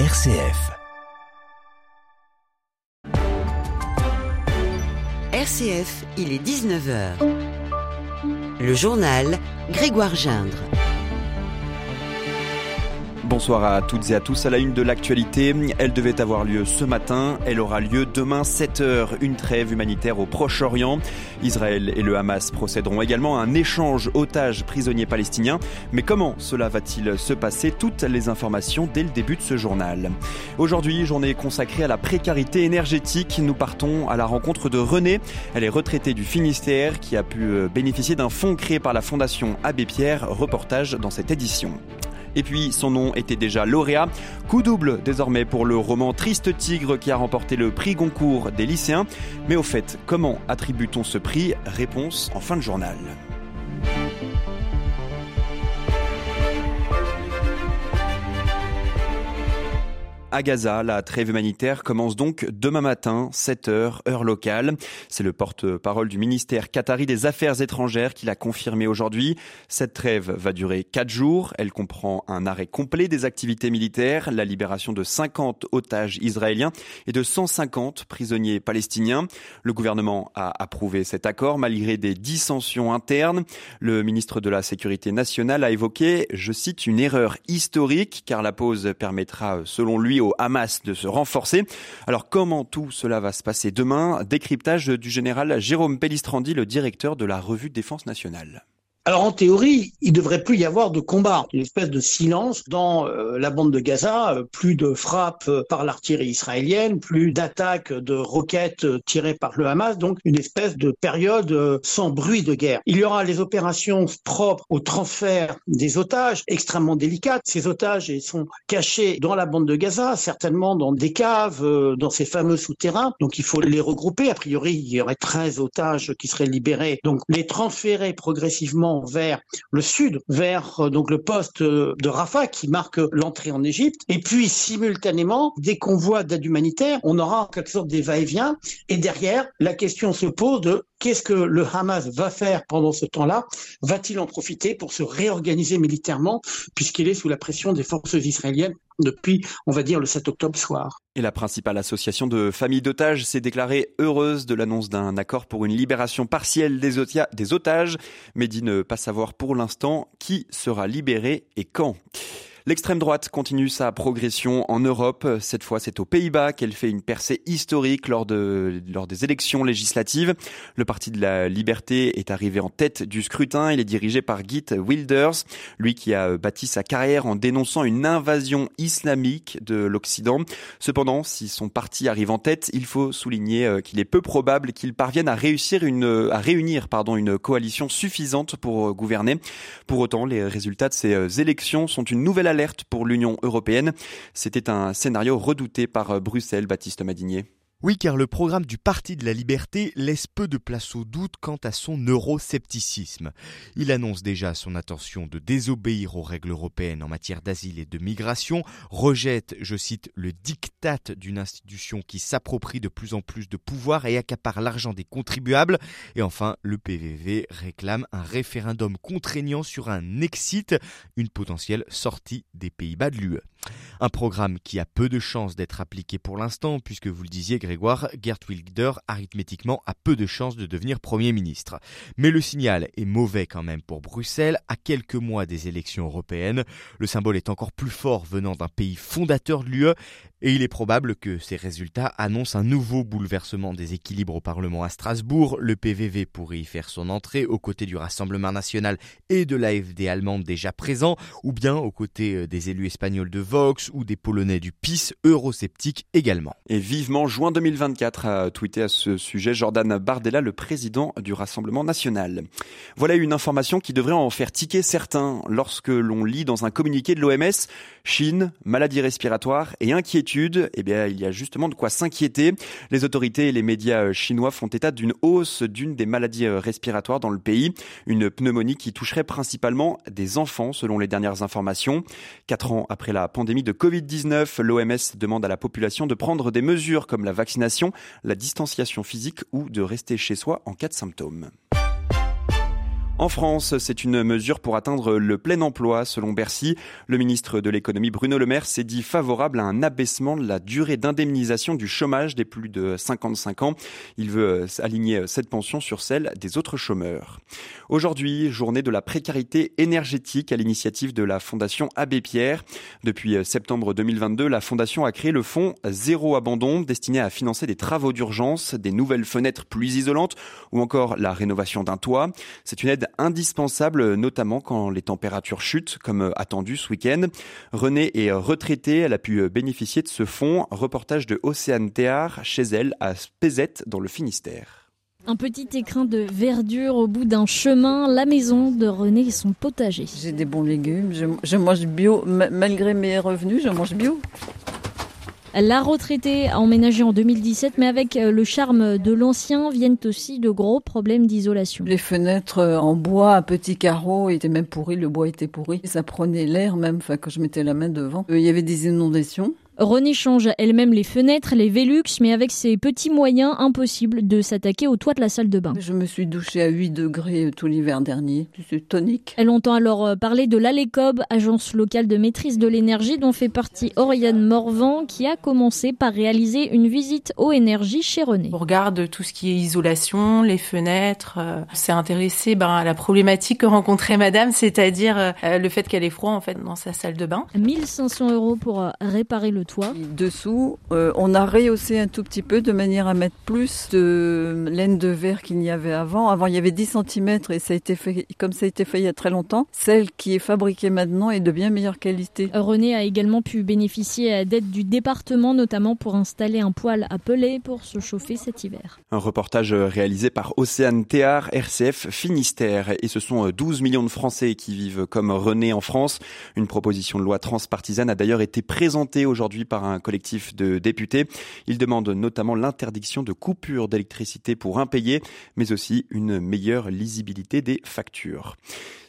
RCF. RCF, il est 19h. Le journal Grégoire Gindre. Bonsoir à toutes et à tous. À la une de l'actualité, elle devait avoir lieu ce matin. Elle aura lieu demain 7h. Une trêve humanitaire au Proche-Orient. Israël et le Hamas procéderont également à un échange otages prisonniers palestiniens. Mais comment cela va-t-il se passer? Toutes les informations dès le début de ce journal. Aujourd'hui, journée consacrée à la précarité énergétique. Nous partons à la rencontre de Renée. Elle est retraitée du Finistère qui a pu bénéficier d'un fonds créé par la Fondation Abbé Pierre. Reportage dans cette édition. Et puis son nom était déjà lauréat. Coup double désormais pour le roman Triste Tigre qui a remporté le prix Goncourt des lycéens. Mais au fait, comment attribue-t-on ce prix? Réponse en fin de journal. À Gaza. La trêve humanitaire commence donc demain matin, 7h, heure locale. C'est le porte-parole du ministère qatari des Affaires étrangères qui l'a confirmé aujourd'hui. Cette trêve va durer 4 jours. Elle comprend un arrêt complet des activités militaires, la libération de 50 otages israéliens et de 150 prisonniers palestiniens. Le gouvernement a approuvé cet accord malgré des dissensions internes. Le ministre de la Sécurité nationale a évoqué, je cite, une erreur historique car la pause permettra, selon lui, au Hamas de se renforcer. Alors comment tout cela va se passer demain? Décryptage du général Jérôme Pellistrandi, le directeur de la revue Défense nationale. Alors en théorie, il devrait plus y avoir de combat, une espèce de silence dans euh, la bande de Gaza, euh, plus de frappes euh, par l'artillerie israélienne, plus d'attaques de roquettes tirées par le Hamas, donc une espèce de période sans bruit de guerre. Il y aura les opérations propres au transfert des otages, extrêmement délicates. Ces otages sont cachés dans la bande de Gaza, certainement dans des caves, dans ces fameux souterrains, donc il faut les regrouper. A priori, il y aurait 13 otages qui seraient libérés, donc les transférer progressivement vers le sud, vers euh, donc le poste euh, de Rafah qui marque l'entrée en Égypte. Et puis simultanément, des convois d'aide humanitaire, on aura en quelque sorte des va-et-vient. Et derrière, la question se pose de qu'est-ce que le Hamas va faire pendant ce temps-là? Va-t-il en profiter pour se réorganiser militairement puisqu'il est sous la pression des forces israéliennes depuis, on va dire, le 7 octobre soir? Et la principale association de familles d'otages s'est déclarée heureuse de l'annonce d'un accord pour une libération partielle des, des otages, mais dit ne pas savoir pour l'instant qui sera libéré et quand. L'extrême droite continue sa progression en Europe. Cette fois, c'est aux Pays-Bas qu'elle fait une percée historique lors, de, lors des élections législatives. Le Parti de la Liberté est arrivé en tête du scrutin. Il est dirigé par Geert Wilders, lui qui a bâti sa carrière en dénonçant une invasion islamique de l'Occident. Cependant, si son parti arrive en tête, il faut souligner euh, qu'il est peu probable qu'il parvienne à réussir une, à réunir, pardon, une coalition suffisante pour euh, gouverner. Pour autant, les résultats de ces euh, élections sont une nouvelle alerte pour l'Union européenne. C'était un scénario redouté par euh, Bruxelles, Baptiste Madinier. Oui, car le programme du Parti de la Liberté laisse peu de place au doute quant à son euroscepticisme. Il annonce déjà son intention de désobéir aux règles européennes en matière d'asile et de migration, rejette, je cite, le diktat d'une institution qui s'approprie de plus en plus de pouvoir et accapare l'argent des contribuables, et enfin, le PVV réclame un référendum contraignant sur un exit, une potentielle sortie des Pays-Bas de l'UE. Un programme qui a peu de chances d'être appliqué pour l'instant, puisque vous le disiez Grégoire, Gert Wilder arithmétiquement a peu de chances de devenir Premier ministre. Mais le signal est mauvais quand même pour Bruxelles, à quelques mois des élections européennes. Le symbole est encore plus fort venant d'un pays fondateur de l'UE, et il est probable que ces résultats annoncent un nouveau bouleversement des équilibres au Parlement à Strasbourg. Le PVV pourrait y faire son entrée aux côtés du Rassemblement national et de l'AFD allemande déjà présent, ou bien aux côtés euh, des élus espagnols de Vox ou des Polonais du PIS, eurosceptiques également. Et vivement juin 2024 a tweeté à ce sujet Jordan Bardella, le président du Rassemblement national. Voilà une information qui devrait en faire tiquer certains lorsque l'on lit dans un communiqué de l'OMS Chine, maladie respiratoire et inquiétude. Eh bien, il y a justement de quoi s'inquiéter. Les autorités et les médias chinois font état d'une hausse d'une des maladies respiratoires dans le pays, une pneumonie qui toucherait principalement des enfants selon les dernières informations. Quatre ans après la pandémie de Covid-19, l'OMS demande à la population de prendre des mesures comme la vaccination, la distanciation physique ou de rester chez soi en cas de symptômes. En France, c'est une mesure pour atteindre le plein emploi, selon Bercy. Le ministre de l'économie Bruno Le Maire s'est dit favorable à un abaissement de la durée d'indemnisation du chômage des plus de 55 ans. Il veut aligner cette pension sur celle des autres chômeurs. Aujourd'hui, journée de la précarité énergétique à l'initiative de la Fondation Abbé Pierre. Depuis septembre 2022, la Fondation a créé le fonds Zéro Abandon, destiné à financer des travaux d'urgence, des nouvelles fenêtres plus isolantes ou encore la rénovation d'un toit. C'est une aide indispensable, notamment quand les températures chutent, comme attendu ce week-end. Renée est retraitée, elle a pu bénéficier de ce fonds. Reportage de Océane Théard chez elle à Pézette dans le Finistère. Un petit écrin de verdure au bout d'un chemin, la maison de René et son potager. J'ai des bons légumes, je, mange bio, malgré mes revenus, je mange bio. La retraitée a emménagé en 2017, mais avec euh, le charme de l'ancien viennent aussi de gros problèmes d'isolation. Les fenêtres euh, en bois à petits carreaux étaient même pourries, le bois était pourri. Ça prenait l'air même, enfin, quand je mettais la main devant. Euh, il y avait des inondations. René change elle-même les fenêtres, les Velux, mais avec ses petits moyens, impossible de s'attaquer au toit de la salle de bain. Je me suis douchée à 8 degrés tout l'hiver dernier. C'est tonique. Elle entend alors euh, parler de l'ALECOB, agence locale de maîtrise de l'énergie dont fait partie Oriane Morvan, qui a commencé par réaliser une visite aux énergies chez René. On regarde tout ce qui est isolation, les fenêtres. Euh, s'est intéressé ben, à la problématique que rencontrait madame, c'est-à-dire euh, le fait qu'elle est froid en fait dans sa salle de bain. 1500 euros pour réparer le toit. Dessous, euh, on a rehaussé un tout petit peu de manière à mettre plus de laine de verre qu'il n'y avait avant. Avant, il y avait 10 cm et ça a été fait, comme ça a été fait il y a très longtemps. Celle qui est fabriquée maintenant est de bien meilleure qualité. René a également pu bénéficier d'aide du département, notamment pour installer un poêle à peler pour se chauffer cet hiver. Un reportage réalisé par Océane Théard, RCF Finistère. Et ce sont 12 millions de Français qui vivent comme René en France. Une proposition de loi transpartisane a d'ailleurs été présentée aujourd'hui par un collectif de députés. Il demande notamment l'interdiction de coupures d'électricité pour impayés, mais aussi une meilleure lisibilité des factures.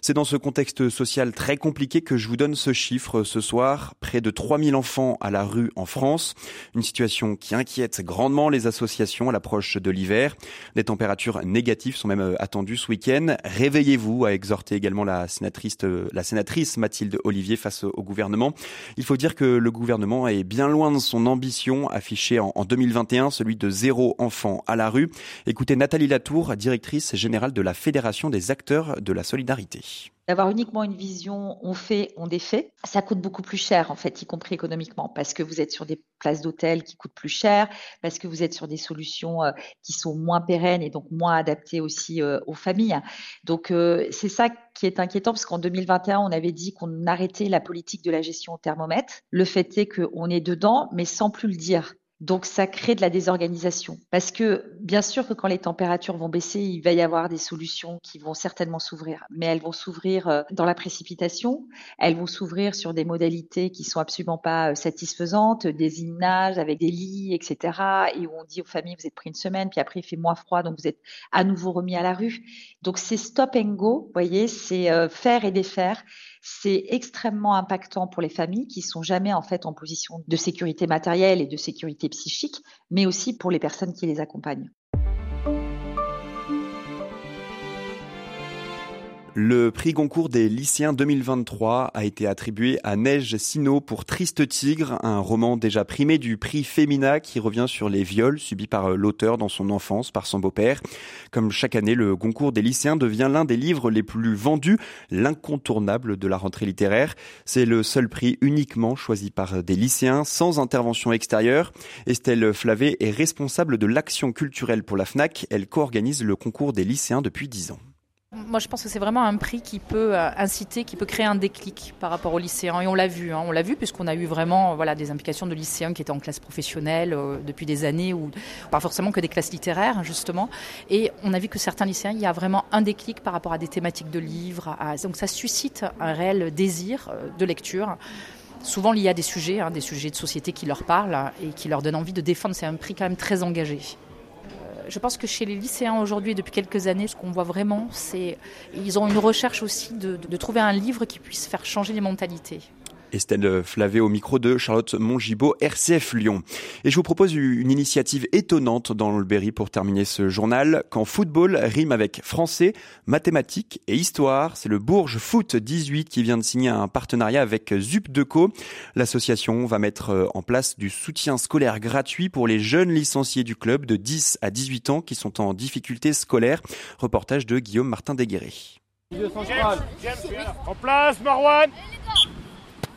C'est dans ce contexte social très compliqué que je vous donne ce chiffre ce soir. Près de 3000 enfants à la rue en France. Une situation qui inquiète grandement les associations à l'approche de l'hiver. Des températures négatives sont même euh, attendues ce week-end. Réveillez-vous, a exhorté également la sénatrice, euh, la sénatrice Mathilde Olivier face au gouvernement. Il faut dire que le gouvernement est bien loin de son ambition affichée en 2021, celui de zéro enfant à la rue. Écoutez Nathalie Latour, directrice générale de la Fédération des acteurs de la solidarité. D'avoir uniquement une vision, on fait, on défait, ça coûte beaucoup plus cher en fait, y compris économiquement, parce que vous êtes sur des places d'hôtel qui coûtent plus cher, parce que vous êtes sur des solutions euh, qui sont moins pérennes et donc moins adaptées aussi euh, aux familles. Donc euh, c'est ça qui est inquiétant, parce qu'en 2021, on avait dit qu'on arrêtait la politique de la gestion au thermomètre. Le fait est qu'on est dedans, mais sans plus le dire. Donc ça crée de la désorganisation. Parce que bien sûr que quand les températures vont baisser, il va y avoir des solutions qui vont certainement s'ouvrir. Mais elles vont s'ouvrir euh, dans la précipitation, elles vont s'ouvrir sur des modalités qui sont absolument pas euh, satisfaisantes, des images avec des lits, etc. Et où on dit aux familles, vous êtes pris une semaine, puis après il fait moins froid, donc vous êtes à nouveau remis à la rue. Donc c'est stop and go, vous voyez, c'est euh, faire et défaire c'est extrêmement impactant pour les familles qui sont jamais en fait en position de sécurité matérielle et de sécurité psychique, mais aussi pour les personnes qui les accompagnent. Le prix Goncourt des lycéens 2023 a été attribué à Neige Sino pour Triste Tigre, un roman déjà primé du prix Femina qui revient sur les viols subis par euh, l'auteur dans son enfance par son beau-père. Comme chaque année, le Goncourt des lycéens devient l'un des livres les plus vendus, l'incontournable de la rentrée littéraire. C'est le seul prix uniquement choisi par des lycéens sans intervention extérieure. Estelle Flavé est responsable de l'action culturelle pour la FNAC. Elle co-organise le concours des lycéens depuis 10 ans. Moi, je pense que c'est vraiment un prix qui peut euh, inciter, qui peut créer un déclic par rapport aux lycéens. Et on l'a vu, hein. on l'a vu puisqu'on a eu vraiment voilà, des implications de lycéens qui étaient en classe professionnelle euh, depuis des années, ou pas forcément que des classes littéraires, justement. Et on a vu que certains lycéens, il y a vraiment un déclic par rapport à des thématiques de livres. Donc ça suscite un réel désir euh, de lecture souvent lié à des sujets, hein, des sujets de société qui leur parlent et qui leur donnent envie de défendre. C'est un prix quand même très engagé je pense que chez les lycéens aujourd'hui, depuis quelques années, ce qu'on voit vraiment, c'est ils ont une recherche aussi de, trouver un livre qui puisse faire changer les mentalités. Estelle Flavé au micro de Charlotte Mongibaud, RCF Lyon. Et je vous propose une initiative étonnante dans le Berry pour terminer ce journal. Quand football rime avec français, mathématiques et histoire, c'est le Bourges Foot 18 qui vient de signer un partenariat avec ZUP Deco. L'association va mettre en place du soutien scolaire gratuit pour les jeunes licenciés du club de 10 à 18 ans qui sont en difficulté scolaire. Reportage de Guillaume Martin Déguéré. En place,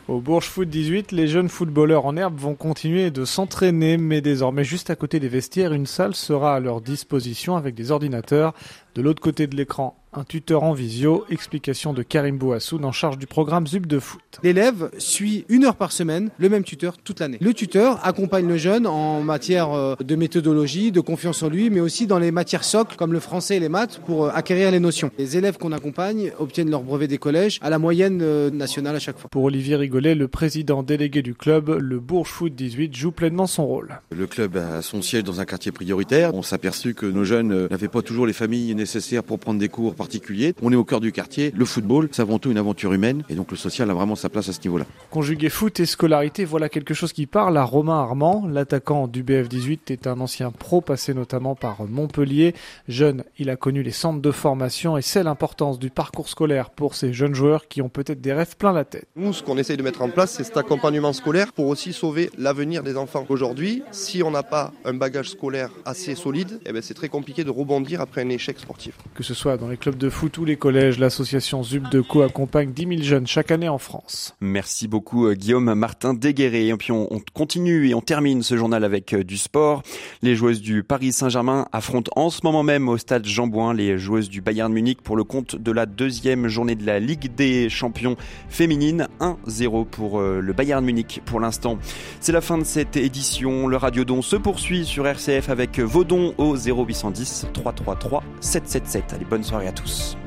au Bourges Foot 18, les jeunes footballeurs en herbe vont continuer de s'entraîner, mais désormais juste à côté des vestiaires, une salle sera à leur disposition avec des ordinateurs. De l'autre côté de l'écran, un tuteur en visio, explication de Karim Bouassoun en charge du programme ZUP de foot. L'élève suit une heure par semaine le même tuteur toute l'année. Le tuteur accompagne le jeune en matière euh, de méthodologie, de confiance en lui, mais aussi dans les matières socles comme le français et les maths pour euh, acquérir les notions. Les élèves qu'on accompagne obtiennent leur brevet des collèges à la moyenne euh, nationale à chaque fois. Pour Olivier Rigolet, le président délégué du club, le Bourges Foot 18 joue pleinement son rôle. Le club a son siège dans un quartier prioritaire. On s'est aperçu que nos jeunes n'avaient pas toujours les familles nécessaires pour prendre des cours particuliers. On est au cœur du quartier. Le football, c'est avant tout une aventure humaine. Et donc le social a vraiment sa place à ce niveau-là. Conjuguer foot et scolarité, voilà quelque chose qui parle à Romain Armand. L'attaquant du BF18 est un ancien pro passé notamment par Montpellier. Jeune, il a connu les centres de formation et c'est l'importance du parcours scolaire pour ces jeunes joueurs qui ont peut-être des rêves plein la tête. Nous, ce qu'on essaye de mettre en place, c'est cet accompagnement scolaire pour aussi sauver l'avenir des enfants. Aujourd'hui, si on n'a pas un bagage scolaire assez solide, eh ben c'est très compliqué de rebondir après un échec sportif. Que ce soit dans les clubs de foot ou les collèges, l'association ZUP de Co accompagne 10 000 jeunes chaque année en France. Merci beaucoup euh, Guillaume Martin Déguéré. Et puis on, continue et on termine ce journal avec euh, du sport. Les joueuses du Paris Saint-Germain affrontent en ce moment même au stade Jean Bouin les joueuses du Bayern Munich pour le compte de la deuxième journée de la Ligue des champions féminines. 1-0 pour euh, le Bayern Munich pour l'instant. C'est la fin de cette édition. Le Radiodon se poursuit sur RCF avec vos dons au 0810 333 777. Allez, bonne soirée à tous. Espíritus.